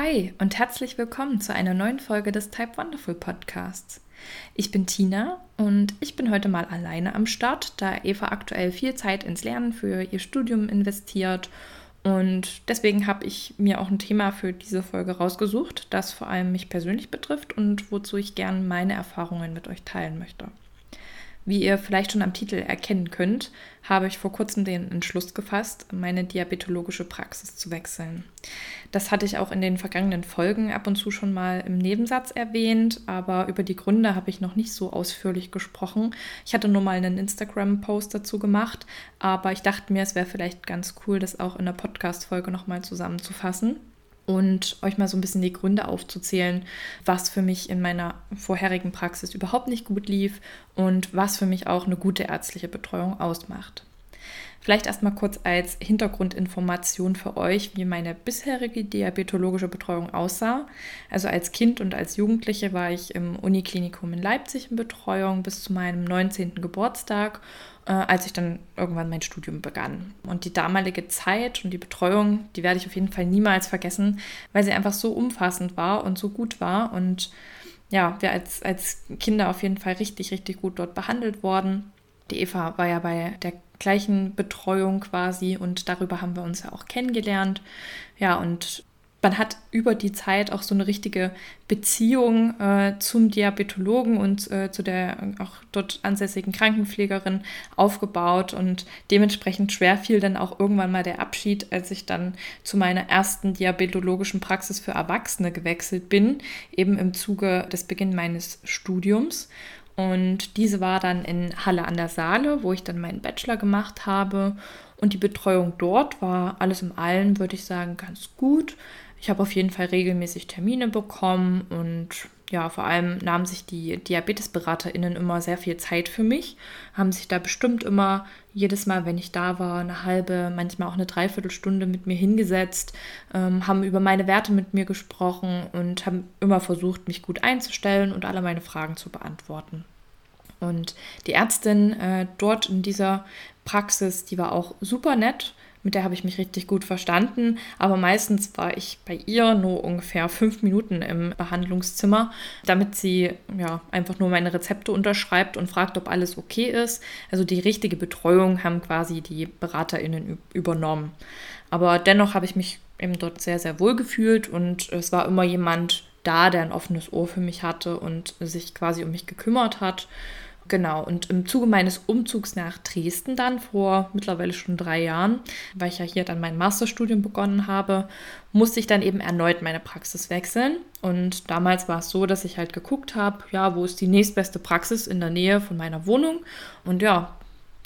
Hi und herzlich willkommen zu einer neuen Folge des Type Wonderful Podcasts. Ich bin Tina und ich bin heute mal alleine am Start, da Eva aktuell viel Zeit ins Lernen für ihr Studium investiert und deswegen habe ich mir auch ein Thema für diese Folge rausgesucht, das vor allem mich persönlich betrifft und wozu ich gerne meine Erfahrungen mit euch teilen möchte. Wie ihr vielleicht schon am Titel erkennen könnt, habe ich vor kurzem den Entschluss gefasst, meine diabetologische Praxis zu wechseln. Das hatte ich auch in den vergangenen Folgen ab und zu schon mal im Nebensatz erwähnt, aber über die Gründe habe ich noch nicht so ausführlich gesprochen. Ich hatte nur mal einen Instagram-Post dazu gemacht, aber ich dachte mir, es wäre vielleicht ganz cool, das auch in der Podcast-Folge nochmal zusammenzufassen und euch mal so ein bisschen die Gründe aufzuzählen, was für mich in meiner vorherigen Praxis überhaupt nicht gut lief und was für mich auch eine gute ärztliche Betreuung ausmacht. Vielleicht erstmal kurz als Hintergrundinformation für euch, wie meine bisherige diabetologische Betreuung aussah. Also als Kind und als Jugendliche war ich im Uniklinikum in Leipzig in Betreuung bis zu meinem 19. Geburtstag als ich dann irgendwann mein Studium begann. Und die damalige Zeit und die Betreuung, die werde ich auf jeden Fall niemals vergessen, weil sie einfach so umfassend war und so gut war. Und ja, wir als, als Kinder auf jeden Fall richtig, richtig gut dort behandelt worden. Die Eva war ja bei der gleichen Betreuung quasi und darüber haben wir uns ja auch kennengelernt. Ja, und man hat über die Zeit auch so eine richtige Beziehung äh, zum Diabetologen und äh, zu der auch dort ansässigen Krankenpflegerin aufgebaut und dementsprechend schwer fiel dann auch irgendwann mal der Abschied, als ich dann zu meiner ersten diabetologischen Praxis für Erwachsene gewechselt bin, eben im Zuge des Beginns meines Studiums. Und diese war dann in Halle an der Saale, wo ich dann meinen Bachelor gemacht habe. Und die Betreuung dort war alles im Allen, würde ich sagen, ganz gut. Ich habe auf jeden Fall regelmäßig Termine bekommen und ja, vor allem nahmen sich die DiabetesberaterInnen immer sehr viel Zeit für mich, haben sich da bestimmt immer jedes Mal, wenn ich da war, eine halbe, manchmal auch eine Dreiviertelstunde mit mir hingesetzt, ähm, haben über meine Werte mit mir gesprochen und haben immer versucht, mich gut einzustellen und alle meine Fragen zu beantworten. Und die Ärztin äh, dort in dieser Praxis, die war auch super nett mit der habe ich mich richtig gut verstanden. Aber meistens war ich bei ihr nur ungefähr fünf Minuten im Behandlungszimmer, damit sie ja einfach nur meine Rezepte unterschreibt und fragt, ob alles okay ist. Also die richtige Betreuung haben quasi die BeraterInnen übernommen. Aber dennoch habe ich mich eben dort sehr, sehr wohl gefühlt und es war immer jemand da, der ein offenes Ohr für mich hatte und sich quasi um mich gekümmert hat. Genau, und im Zuge meines Umzugs nach Dresden dann vor mittlerweile schon drei Jahren, weil ich ja hier dann mein Masterstudium begonnen habe, musste ich dann eben erneut meine Praxis wechseln. Und damals war es so, dass ich halt geguckt habe, ja, wo ist die nächstbeste Praxis in der Nähe von meiner Wohnung. Und ja,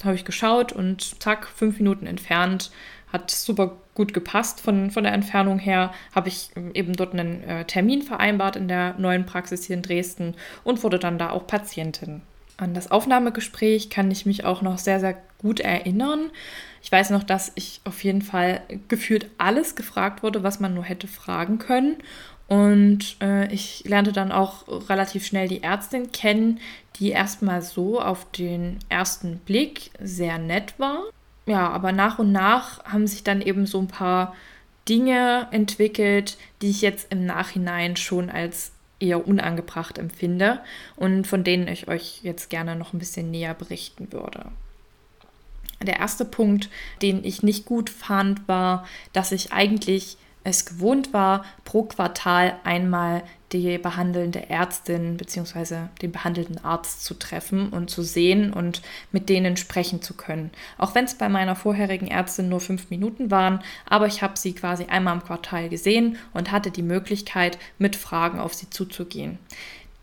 habe ich geschaut und zack, fünf Minuten entfernt, hat super gut gepasst von, von der Entfernung her, habe ich eben dort einen äh, Termin vereinbart in der neuen Praxis hier in Dresden und wurde dann da auch Patientin. An das Aufnahmegespräch kann ich mich auch noch sehr, sehr gut erinnern. Ich weiß noch, dass ich auf jeden Fall gefühlt alles gefragt wurde, was man nur hätte fragen können. Und äh, ich lernte dann auch relativ schnell die Ärztin kennen, die erstmal so auf den ersten Blick sehr nett war. Ja, aber nach und nach haben sich dann eben so ein paar Dinge entwickelt, die ich jetzt im Nachhinein schon als eher unangebracht empfinde und von denen ich euch jetzt gerne noch ein bisschen näher berichten würde. Der erste Punkt, den ich nicht gut fand, war, dass ich eigentlich es gewohnt war, pro Quartal einmal die behandelnde Ärztin bzw. den behandelnden Arzt zu treffen und zu sehen und mit denen sprechen zu können. Auch wenn es bei meiner vorherigen Ärztin nur fünf Minuten waren, aber ich habe sie quasi einmal im Quartal gesehen und hatte die Möglichkeit, mit Fragen auf sie zuzugehen.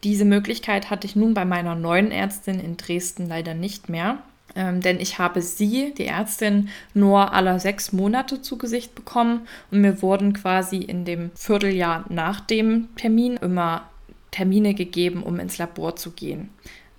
Diese Möglichkeit hatte ich nun bei meiner neuen Ärztin in Dresden leider nicht mehr. Ähm, denn ich habe sie, die Ärztin, nur alle sechs Monate zu Gesicht bekommen und mir wurden quasi in dem Vierteljahr nach dem Termin immer Termine gegeben, um ins Labor zu gehen.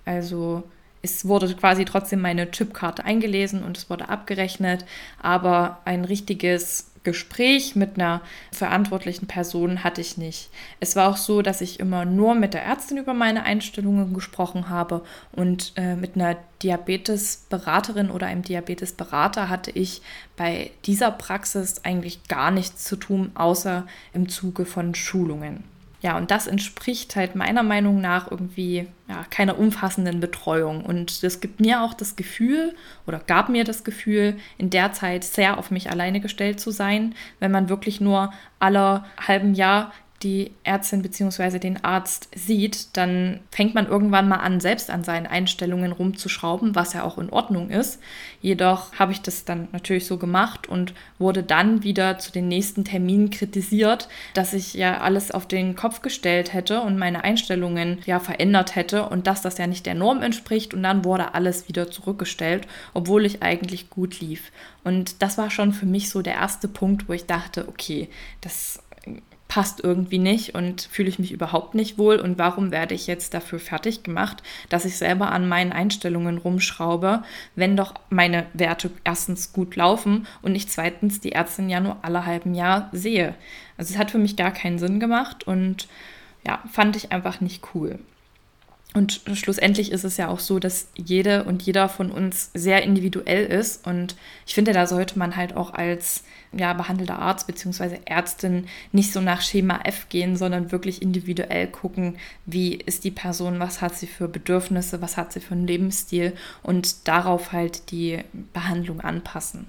Also es wurde quasi trotzdem meine Chipkarte eingelesen und es wurde abgerechnet, aber ein richtiges Gespräch mit einer verantwortlichen Person hatte ich nicht. Es war auch so, dass ich immer nur mit der Ärztin über meine Einstellungen gesprochen habe und äh, mit einer Diabetesberaterin oder einem Diabetesberater hatte ich bei dieser Praxis eigentlich gar nichts zu tun, außer im Zuge von Schulungen. Ja, und das entspricht halt meiner Meinung nach irgendwie ja, keiner umfassenden Betreuung. Und das gibt mir auch das Gefühl oder gab mir das Gefühl, in der Zeit sehr auf mich alleine gestellt zu sein, wenn man wirklich nur aller halben Jahr die Ärztin bzw. den Arzt sieht, dann fängt man irgendwann mal an, selbst an seinen Einstellungen rumzuschrauben, was ja auch in Ordnung ist. Jedoch habe ich das dann natürlich so gemacht und wurde dann wieder zu den nächsten Terminen kritisiert, dass ich ja alles auf den Kopf gestellt hätte und meine Einstellungen ja verändert hätte und dass das ja nicht der Norm entspricht und dann wurde alles wieder zurückgestellt, obwohl ich eigentlich gut lief. Und das war schon für mich so der erste Punkt, wo ich dachte, okay, das passt irgendwie nicht und fühle ich mich überhaupt nicht wohl und warum werde ich jetzt dafür fertig gemacht, dass ich selber an meinen Einstellungen rumschraube, wenn doch meine Werte erstens gut laufen und ich zweitens die Ärztin ja nur alle halben Jahr sehe. Also es hat für mich gar keinen Sinn gemacht und ja, fand ich einfach nicht cool. Und schlussendlich ist es ja auch so, dass jede und jeder von uns sehr individuell ist. Und ich finde, da sollte man halt auch als ja, behandelter Arzt bzw. Ärztin nicht so nach Schema F gehen, sondern wirklich individuell gucken, wie ist die Person, was hat sie für Bedürfnisse, was hat sie für einen Lebensstil und darauf halt die Behandlung anpassen.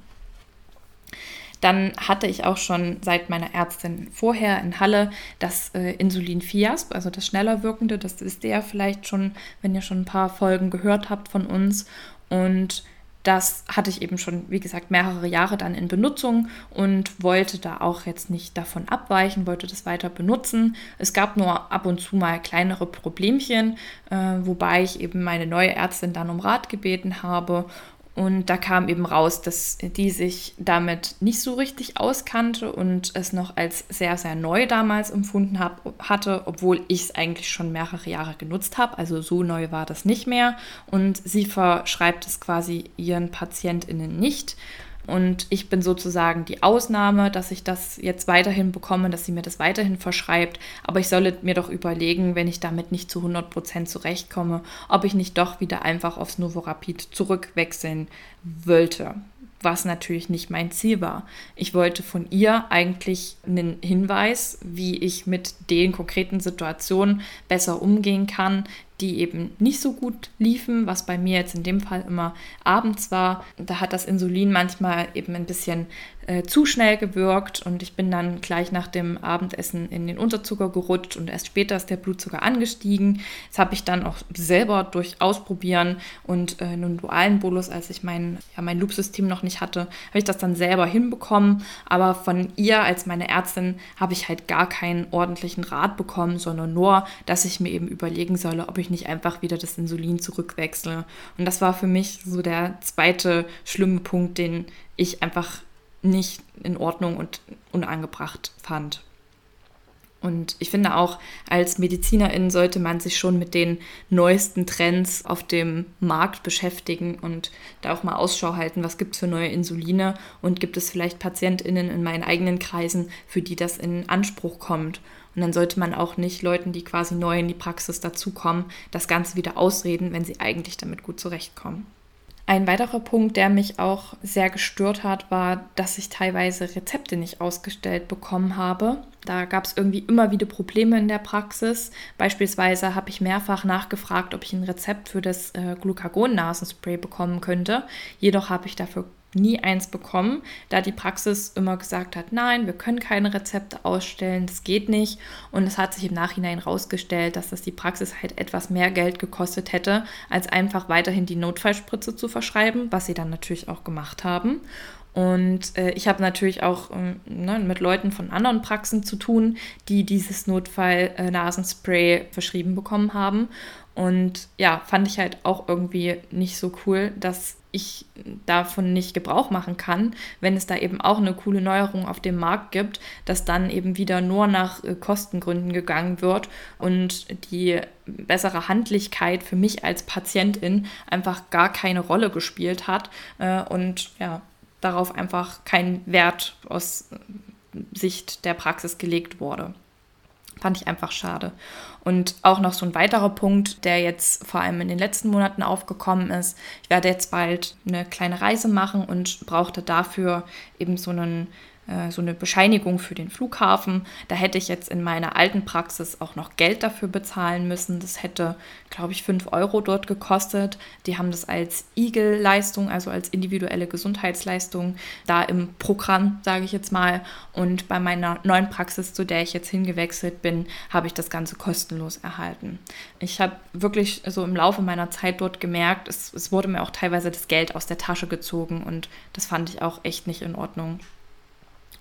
Dann hatte ich auch schon seit meiner Ärztin vorher in Halle das äh, Insulin Fiasp, also das schneller wirkende. Das ihr ja vielleicht schon, wenn ihr schon ein paar Folgen gehört habt von uns. Und das hatte ich eben schon, wie gesagt, mehrere Jahre dann in Benutzung und wollte da auch jetzt nicht davon abweichen, wollte das weiter benutzen. Es gab nur ab und zu mal kleinere Problemchen, äh, wobei ich eben meine neue Ärztin dann um Rat gebeten habe und da kam eben raus, dass die sich damit nicht so richtig auskannte und es noch als sehr, sehr neu damals empfunden hab, hatte, obwohl ich es eigentlich schon mehrere Jahre genutzt habe. Also so neu war das nicht mehr. Und sie verschreibt es quasi ihren PatientInnen nicht. Und ich bin sozusagen die Ausnahme, dass ich das jetzt weiterhin bekomme, dass sie mir das weiterhin verschreibt. Aber ich solle mir doch überlegen, wenn ich damit nicht zu 100% zurechtkomme, ob ich nicht doch wieder einfach aufs Novorapid zurückwechseln wollte. Was natürlich nicht mein Ziel war. Ich wollte von ihr eigentlich einen Hinweis, wie ich mit den konkreten Situationen besser umgehen kann, die eben nicht so gut liefen, was bei mir jetzt in dem Fall immer abends war. Da hat das Insulin manchmal eben ein bisschen äh, zu schnell gewirkt und ich bin dann gleich nach dem Abendessen in den Unterzucker gerutscht und erst später ist der Blutzucker angestiegen. Das habe ich dann auch selber durch Ausprobieren und äh, einen dualen Bolus, als ich mein, ja, mein Loop-System noch nicht hatte, habe ich das dann selber hinbekommen. Aber von ihr als meine Ärztin habe ich halt gar keinen ordentlichen Rat bekommen, sondern nur, dass ich mir eben überlegen solle, ob ich nicht einfach wieder das Insulin zurückwechsle. Und das war für mich so der zweite schlimme Punkt, den ich einfach nicht in Ordnung und unangebracht fand. Und ich finde auch, als Medizinerin sollte man sich schon mit den neuesten Trends auf dem Markt beschäftigen und da auch mal Ausschau halten, was gibt es für neue Insuline und gibt es vielleicht PatientInnen in meinen eigenen Kreisen, für die das in Anspruch kommt. Und dann sollte man auch nicht Leuten, die quasi neu in die Praxis dazukommen, das Ganze wieder ausreden, wenn sie eigentlich damit gut zurechtkommen. Ein weiterer Punkt, der mich auch sehr gestört hat, war, dass ich teilweise Rezepte nicht ausgestellt bekommen habe. Da gab es irgendwie immer wieder Probleme in der Praxis. Beispielsweise habe ich mehrfach nachgefragt, ob ich ein Rezept für das äh, Glucagon-Nasenspray bekommen könnte. Jedoch habe ich dafür nie eins bekommen, da die Praxis immer gesagt hat, nein, wir können keine Rezepte ausstellen, das geht nicht. Und es hat sich im Nachhinein herausgestellt, dass das die Praxis halt etwas mehr Geld gekostet hätte, als einfach weiterhin die Notfallspritze zu verschreiben, was sie dann natürlich auch gemacht haben. Und äh, ich habe natürlich auch ähm, ne, mit Leuten von anderen Praxen zu tun, die dieses Notfall-Nasenspray äh, verschrieben bekommen haben. Und ja, fand ich halt auch irgendwie nicht so cool, dass ich davon nicht Gebrauch machen kann, wenn es da eben auch eine coole Neuerung auf dem Markt gibt, dass dann eben wieder nur nach äh, Kostengründen gegangen wird und die bessere Handlichkeit für mich als Patientin einfach gar keine Rolle gespielt hat. Äh, und ja, darauf einfach kein Wert aus Sicht der Praxis gelegt wurde. Fand ich einfach schade. Und auch noch so ein weiterer Punkt, der jetzt vor allem in den letzten Monaten aufgekommen ist. Ich werde jetzt bald eine kleine Reise machen und brauchte dafür eben so einen äh, so eine Bescheinigung für den Flughafen. Da hätte ich jetzt in meiner alten Praxis auch noch Geld dafür bezahlen müssen. Das hätte, glaube ich, 5 Euro dort gekostet. Die haben das als Igel-Leistung, also als individuelle Gesundheitsleistung, da im Programm, sage ich jetzt mal. Und bei meiner neuen Praxis, zu der ich jetzt hingewechselt bin, habe ich das Ganze kostenlos erhalten. Ich habe wirklich so im Laufe meiner Zeit dort gemerkt, es, es wurde mir auch teilweise das Geld aus der Tasche gezogen und das fand ich auch echt nicht in Ordnung.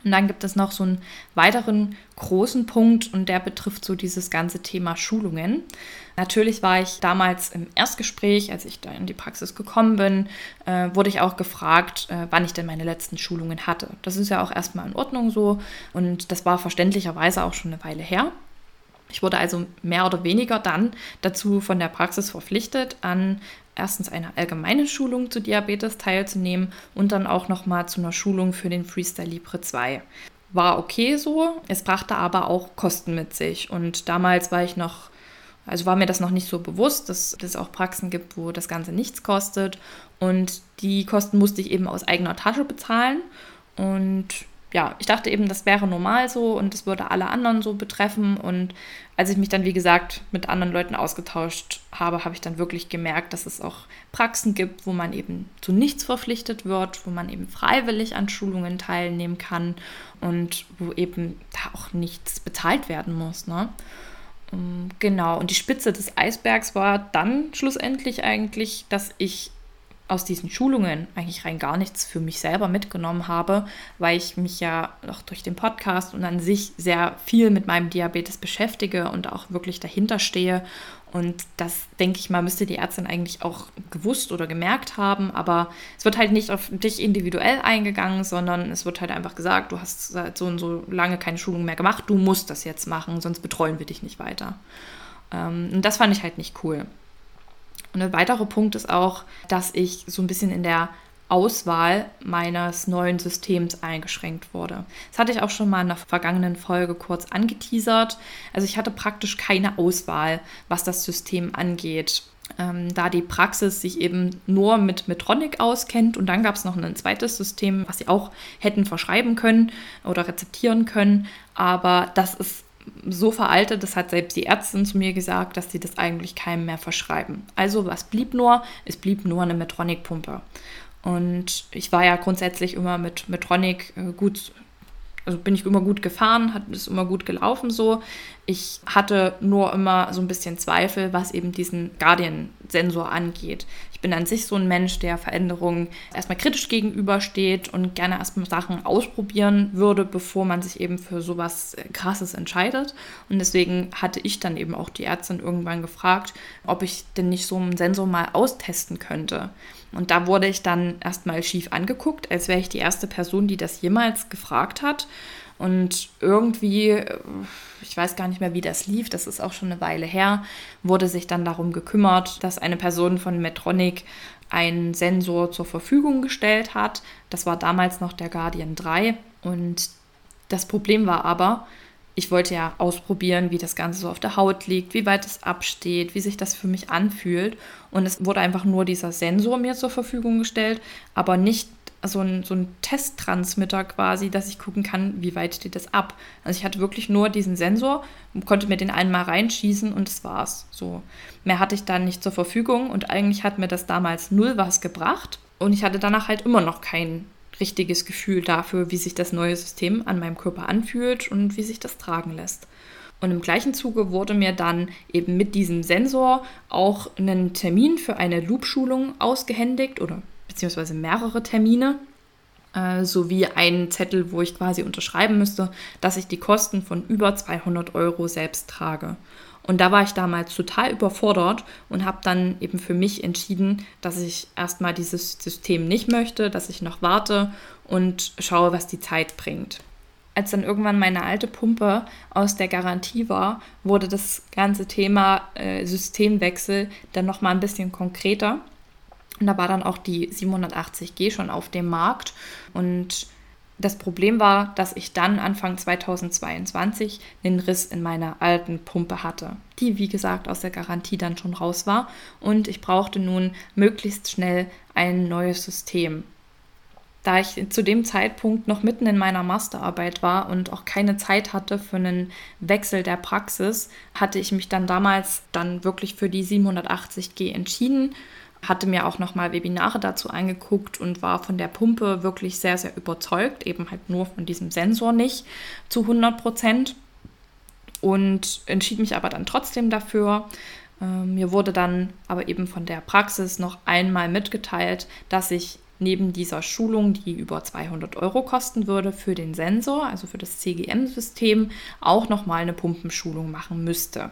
Und dann gibt es noch so einen weiteren großen Punkt und der betrifft so dieses ganze Thema Schulungen. Natürlich war ich damals im Erstgespräch, als ich da in die Praxis gekommen bin, äh, wurde ich auch gefragt, äh, wann ich denn meine letzten Schulungen hatte. Das ist ja auch erstmal in Ordnung so und das war verständlicherweise auch schon eine Weile her. Ich wurde also mehr oder weniger dann dazu von der Praxis verpflichtet, an erstens einer allgemeinen Schulung zu Diabetes teilzunehmen und dann auch nochmal zu einer Schulung für den Freestyle Libre 2. War okay so, es brachte aber auch Kosten mit sich. Und damals war ich noch, also war mir das noch nicht so bewusst, dass es auch Praxen gibt, wo das Ganze nichts kostet. Und die Kosten musste ich eben aus eigener Tasche bezahlen. Und ja, ich dachte eben, das wäre normal so und es würde alle anderen so betreffen. Und als ich mich dann, wie gesagt, mit anderen Leuten ausgetauscht habe, habe ich dann wirklich gemerkt, dass es auch Praxen gibt, wo man eben zu nichts verpflichtet wird, wo man eben freiwillig an Schulungen teilnehmen kann und wo eben da auch nichts bezahlt werden muss. Ne? Ähm, genau, und die Spitze des Eisbergs war dann schlussendlich eigentlich, dass ich aus diesen Schulungen eigentlich rein gar nichts für mich selber mitgenommen habe, weil ich mich ja auch durch den Podcast und an sich sehr viel mit meinem Diabetes beschäftige und auch wirklich dahinter stehe. Und das, denke ich mal, müsste die Ärztin eigentlich auch gewusst oder gemerkt haben. Aber es wird halt nicht auf dich individuell eingegangen, sondern es wird halt einfach gesagt, du hast seit so und so lange keine Schulung mehr gemacht, du musst das jetzt machen, sonst betreuen wir dich nicht weiter. Ähm, und das fand ich halt nicht cool. Und ein weiterer Punkt ist auch, dass ich so ein bisschen in der Auswahl meines neuen Systems eingeschränkt wurde. Das hatte ich auch schon mal in der vergangenen Folge kurz angeteasert. Also ich hatte praktisch keine Auswahl, was das System angeht. Ähm, da die Praxis sich eben nur mit Metronic auskennt und dann gab es noch ein zweites System, was sie auch hätten verschreiben können oder rezeptieren können, aber das ist so veraltet, das hat selbst die Ärztin zu mir gesagt, dass sie das eigentlich keinem mehr verschreiben. Also was blieb nur? Es blieb nur eine Metronic-Pumpe. Und ich war ja grundsätzlich immer mit Metronic äh, gut also bin ich immer gut gefahren, hat es immer gut gelaufen so. Ich hatte nur immer so ein bisschen Zweifel, was eben diesen Guardian-Sensor angeht. Ich bin an sich so ein Mensch, der Veränderungen erstmal kritisch gegenübersteht und gerne erstmal Sachen ausprobieren würde, bevor man sich eben für sowas Krasses entscheidet. Und deswegen hatte ich dann eben auch die Ärztin irgendwann gefragt, ob ich denn nicht so einen Sensor mal austesten könnte. Und da wurde ich dann erstmal schief angeguckt, als wäre ich die erste Person, die das jemals gefragt hat. Und irgendwie, ich weiß gar nicht mehr, wie das lief, das ist auch schon eine Weile her, wurde sich dann darum gekümmert, dass eine Person von Medtronic einen Sensor zur Verfügung gestellt hat. Das war damals noch der Guardian 3. Und das Problem war aber, ich wollte ja ausprobieren, wie das Ganze so auf der Haut liegt, wie weit es absteht, wie sich das für mich anfühlt. Und es wurde einfach nur dieser Sensor mir zur Verfügung gestellt, aber nicht so ein, so ein Testtransmitter quasi, dass ich gucken kann, wie weit steht das ab. Also ich hatte wirklich nur diesen Sensor, konnte mir den einmal reinschießen und das war's. So. Mehr hatte ich dann nicht zur Verfügung und eigentlich hat mir das damals null was gebracht. Und ich hatte danach halt immer noch keinen richtiges Gefühl dafür, wie sich das neue System an meinem Körper anfühlt und wie sich das tragen lässt. Und im gleichen Zuge wurde mir dann eben mit diesem Sensor auch ein Termin für eine Loop-Schulung ausgehändigt oder beziehungsweise mehrere Termine äh, sowie einen Zettel, wo ich quasi unterschreiben müsste, dass ich die Kosten von über 200 Euro selbst trage. Und da war ich damals total überfordert und habe dann eben für mich entschieden, dass ich erstmal dieses System nicht möchte, dass ich noch warte und schaue, was die Zeit bringt. Als dann irgendwann meine alte Pumpe aus der Garantie war, wurde das ganze Thema äh, Systemwechsel dann nochmal ein bisschen konkreter. Und da war dann auch die 780G schon auf dem Markt. Und das Problem war, dass ich dann Anfang 2022 einen Riss in meiner alten Pumpe hatte, die wie gesagt aus der Garantie dann schon raus war und ich brauchte nun möglichst schnell ein neues System. Da ich zu dem Zeitpunkt noch mitten in meiner Masterarbeit war und auch keine Zeit hatte für einen Wechsel der Praxis, hatte ich mich dann damals dann wirklich für die 780G entschieden hatte mir auch nochmal Webinare dazu angeguckt und war von der Pumpe wirklich sehr, sehr überzeugt, eben halt nur von diesem Sensor nicht zu 100 Prozent und entschied mich aber dann trotzdem dafür. Ähm, mir wurde dann aber eben von der Praxis noch einmal mitgeteilt, dass ich neben dieser Schulung, die über 200 Euro kosten würde für den Sensor, also für das CGM-System, auch nochmal eine Pumpenschulung machen müsste.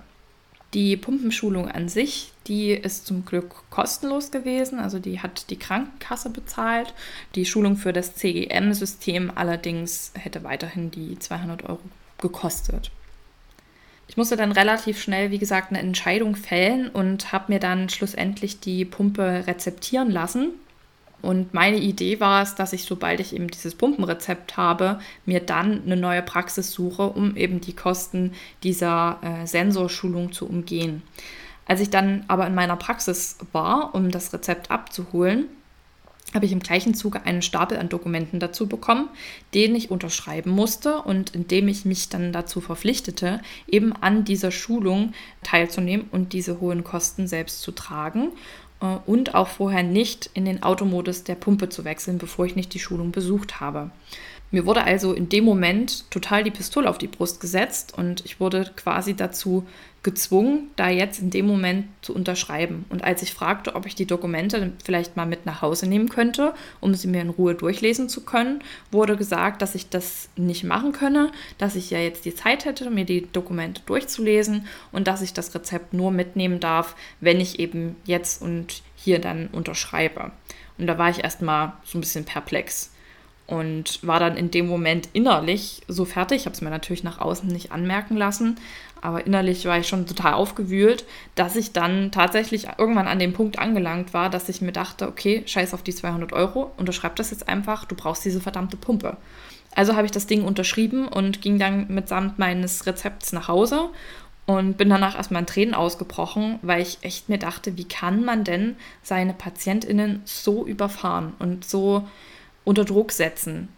Die Pumpenschulung an sich, die ist zum Glück kostenlos gewesen, also die hat die Krankenkasse bezahlt. Die Schulung für das CGM-System allerdings hätte weiterhin die 200 Euro gekostet. Ich musste dann relativ schnell, wie gesagt, eine Entscheidung fällen und habe mir dann schlussendlich die Pumpe rezeptieren lassen und meine Idee war es, dass ich, sobald ich eben dieses Pumpenrezept habe, mir dann eine neue Praxis suche, um eben die Kosten dieser äh, Sensorschulung zu umgehen. Als ich dann aber in meiner Praxis war, um das Rezept abzuholen, habe ich im gleichen Zuge einen Stapel an Dokumenten dazu bekommen, den ich unterschreiben musste und in dem ich mich dann dazu verpflichtete, eben an dieser Schulung teilzunehmen und diese hohen Kosten selbst zu tragen und auch vorher nicht in den Automodus der Pumpe zu wechseln, bevor ich nicht die Schulung besucht habe. Mir wurde also in dem Moment total die Pistole auf die Brust gesetzt und ich wurde quasi dazu gezwungen, da jetzt in dem Moment zu unterschreiben. Und als ich fragte, ob ich die Dokumente vielleicht mal mit nach Hause nehmen könnte, um sie mir in Ruhe durchlesen zu können, wurde gesagt, dass ich das nicht machen könne, dass ich ja jetzt die Zeit hätte, mir die Dokumente durchzulesen und dass ich das Rezept nur mitnehmen darf, wenn ich eben jetzt und hier dann unterschreibe. Und da war ich erstmal so ein bisschen perplex und war dann in dem Moment innerlich so fertig. Ich habe es mir natürlich nach außen nicht anmerken lassen, aber innerlich war ich schon total aufgewühlt, dass ich dann tatsächlich irgendwann an dem Punkt angelangt war, dass ich mir dachte, okay, scheiß auf die 200 Euro, unterschreib das jetzt einfach, du brauchst diese verdammte Pumpe. Also habe ich das Ding unterschrieben und ging dann mitsamt meines Rezepts nach Hause und bin danach erstmal in Tränen ausgebrochen, weil ich echt mir dachte, wie kann man denn seine PatientInnen so überfahren und so unter Druck setzen.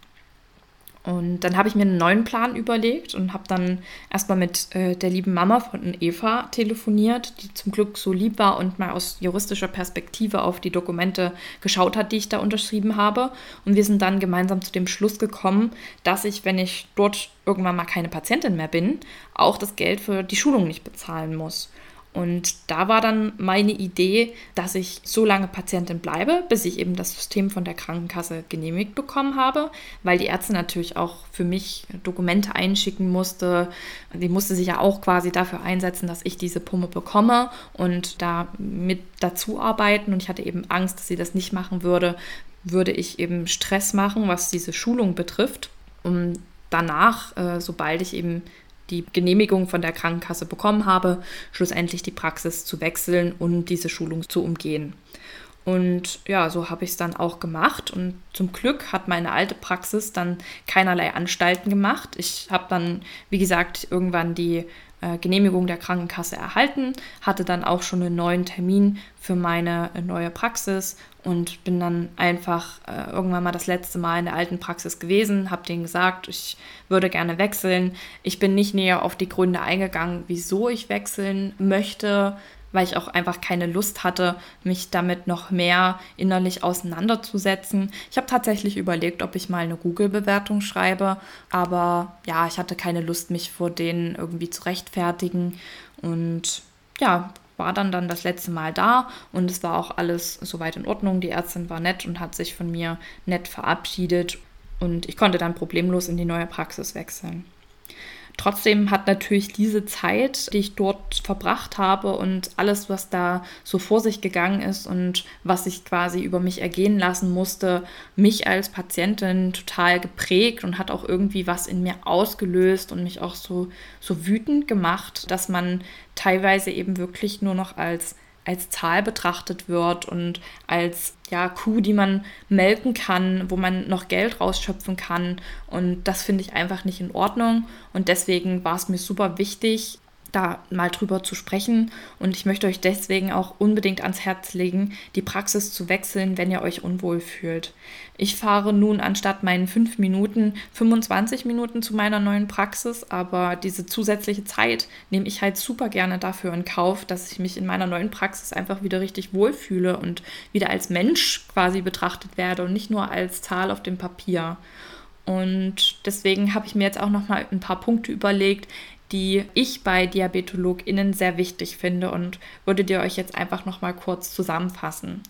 Und dann habe ich mir einen neuen Plan überlegt und habe dann erstmal mit äh, der lieben Mama von Eva telefoniert, die zum Glück so lieb war und mal aus juristischer Perspektive auf die Dokumente geschaut hat, die ich da unterschrieben habe. Und wir sind dann gemeinsam zu dem Schluss gekommen, dass ich, wenn ich dort irgendwann mal keine Patientin mehr bin, auch das Geld für die Schulung nicht bezahlen muss. Und da war dann meine Idee, dass ich so lange Patientin bleibe, bis ich eben das System von der Krankenkasse genehmigt bekommen habe, weil die Ärzte natürlich auch für mich Dokumente einschicken musste. Die musste sich ja auch quasi dafür einsetzen, dass ich diese Pumpe bekomme und da mit dazu arbeiten. Und ich hatte eben Angst, dass sie das nicht machen würde, würde ich eben Stress machen, was diese Schulung betrifft. Und danach, äh, sobald ich eben die Genehmigung von der Krankenkasse bekommen habe, schlussendlich die Praxis zu wechseln und diese Schulung zu umgehen. Und ja, so habe ich es dann auch gemacht. Und zum Glück hat meine alte Praxis dann keinerlei Anstalten gemacht. Ich habe dann, wie gesagt, irgendwann die Genehmigung der Krankenkasse erhalten, hatte dann auch schon einen neuen Termin für meine äh, neue Praxis und bin dann einfach äh, irgendwann mal das letzte Mal in der alten Praxis gewesen, habe denen gesagt, ich würde gerne wechseln. Ich bin nicht näher auf die Gründe eingegangen, wieso ich wechseln möchte weil ich auch einfach keine Lust hatte, mich damit noch mehr innerlich auseinanderzusetzen. Ich habe tatsächlich überlegt, ob ich mal eine Google-Bewertung schreibe, aber ja, ich hatte keine Lust, mich vor denen irgendwie zu rechtfertigen und ja, war dann dann das letzte Mal da und es war auch alles soweit in Ordnung. Die Ärztin war nett und hat sich von mir nett verabschiedet und ich konnte dann problemlos in die neue Praxis wechseln. Trotzdem hat natürlich diese Zeit, die ich dort verbracht habe und alles, was da so vor sich gegangen ist und was ich quasi über mich ergehen lassen musste, mich als Patientin total geprägt und hat auch irgendwie was in mir ausgelöst und mich auch so, so wütend gemacht, dass man teilweise eben wirklich nur noch als als Zahl betrachtet wird und als ja, Kuh, die man melken kann, wo man noch Geld rausschöpfen kann. Und das finde ich einfach nicht in Ordnung. Und deswegen war es mir super wichtig, da mal drüber zu sprechen. Und ich möchte euch deswegen auch unbedingt ans Herz legen, die Praxis zu wechseln, wenn ihr euch unwohl fühlt. Ich fahre nun anstatt meinen fünf Minuten 25 Minuten zu meiner neuen Praxis, aber diese zusätzliche Zeit nehme ich halt super gerne dafür in Kauf, dass ich mich in meiner neuen Praxis einfach wieder richtig wohlfühle und wieder als Mensch quasi betrachtet werde und nicht nur als Zahl auf dem Papier. Und deswegen habe ich mir jetzt auch noch mal ein paar Punkte überlegt, die ich bei DiabetologInnen sehr wichtig finde und würde dir euch jetzt einfach noch mal kurz zusammenfassen.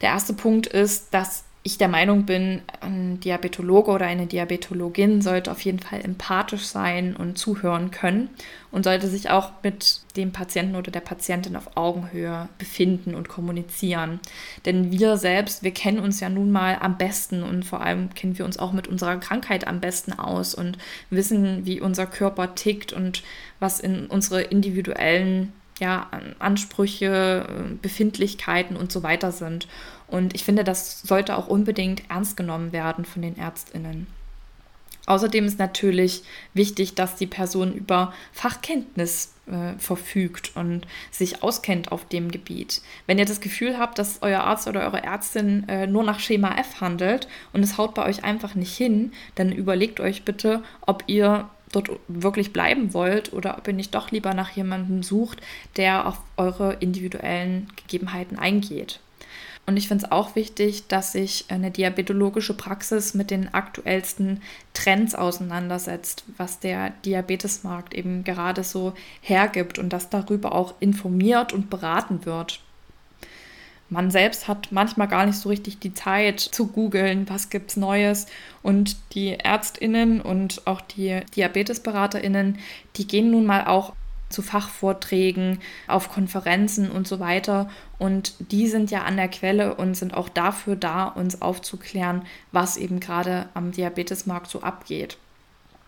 Der erste Punkt ist, dass ich der Meinung bin, ein Diabetologe oder eine Diabetologin sollte auf jeden Fall empathisch sein und zuhören können und sollte sich auch mit dem Patienten oder der Patientin auf Augenhöhe befinden und kommunizieren. Denn wir selbst, wir kennen uns ja nun mal am besten und vor allem kennen wir uns auch mit unserer Krankheit am besten aus und wissen, wie unser Körper tickt und was in unsere individuellen ja, Ansprüche, Befindlichkeiten und so weiter sind. Und ich finde, das sollte auch unbedingt ernst genommen werden von den Ärztinnen. Außerdem ist natürlich wichtig, dass die Person über Fachkenntnis äh, verfügt und sich auskennt auf dem Gebiet. Wenn ihr das Gefühl habt, dass euer Arzt oder eure Ärztin äh, nur nach Schema F handelt und es haut bei euch einfach nicht hin, dann überlegt euch bitte, ob ihr dort wirklich bleiben wollt oder ob ihr nicht doch lieber nach jemandem sucht, der auf eure individuellen Gegebenheiten eingeht. Und ich finde es auch wichtig, dass sich eine diabetologische Praxis mit den aktuellsten Trends auseinandersetzt, was der Diabetesmarkt eben gerade so hergibt und dass darüber auch informiert und beraten wird. Man selbst hat manchmal gar nicht so richtig die Zeit zu googeln, was gibt's Neues. Und die Ärztinnen und auch die Diabetesberaterinnen, die gehen nun mal auch zu Fachvorträgen, auf Konferenzen und so weiter. Und die sind ja an der Quelle und sind auch dafür da, uns aufzuklären, was eben gerade am Diabetesmarkt so abgeht.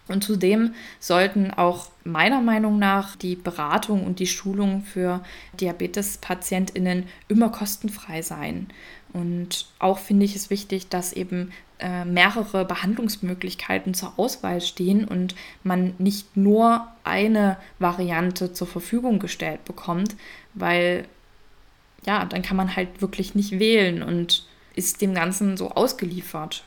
Und zudem sollten auch meiner Meinung nach die Beratung und die Schulung für Diabetespatientinnen immer kostenfrei sein. Und auch finde ich es wichtig, dass eben äh, mehrere Behandlungsmöglichkeiten zur Auswahl stehen und man nicht nur eine Variante zur Verfügung gestellt bekommt, weil ja, dann kann man halt wirklich nicht wählen und ist dem Ganzen so ausgeliefert.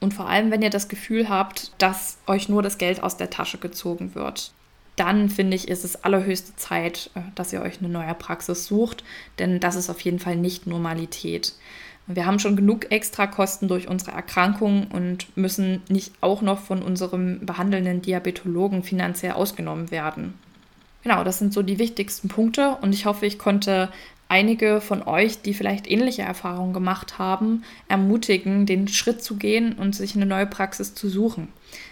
Und vor allem, wenn ihr das Gefühl habt, dass euch nur das Geld aus der Tasche gezogen wird, dann finde ich, ist es allerhöchste Zeit, äh, dass ihr euch eine neue Praxis sucht, denn das ist auf jeden Fall nicht Normalität. Wir haben schon genug Extrakosten durch unsere Erkrankung und müssen nicht auch noch von unserem behandelnden Diabetologen finanziell ausgenommen werden. Genau, das sind so die wichtigsten Punkte und ich hoffe, ich konnte einige von euch, die vielleicht ähnliche Erfahrungen gemacht haben, ermutigen, den Schritt zu gehen und sich eine neue Praxis zu suchen.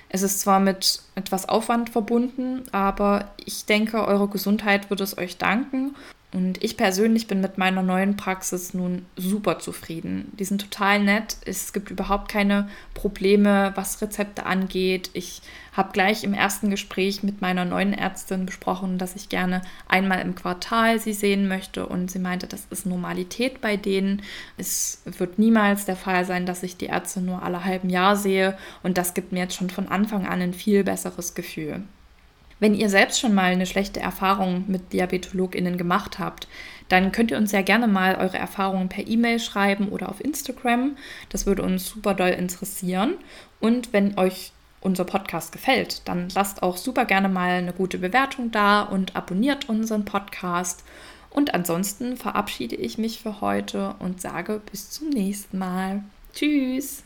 Es ist zwar mit etwas Aufwand verbunden, aber ich denke, eure Gesundheit wird es euch danken und ich persönlich bin mit meiner neuen Praxis nun super zufrieden. Die sind total nett. Es gibt überhaupt keine Probleme, was Rezepte angeht. Ich habe gleich im ersten Gespräch mit meiner neuen Ärztin besprochen, dass ich gerne einmal im Quartal sie sehen möchte. Und sie meinte, das ist Normalität bei denen. Es wird niemals der Fall sein, dass ich die Ärzte nur alle halben Jahr sehe. Und das gibt mir jetzt schon von Anfang an ein viel besseres Gefühl. Wenn ihr selbst schon mal eine schlechte Erfahrung mit DiabetologInnen gemacht habt, dann könnt ihr uns ja gerne mal eure Erfahrungen per E-Mail schreiben oder auf Instagram. Das würde uns super doll interessieren. Und wenn euch unser Podcast gefällt, dann lasst auch super gerne mal eine gute Bewertung da und abonniert unseren Podcast. Und ansonsten verabschiede ich mich für heute und sage bis zum nächsten Mal. Tschüss!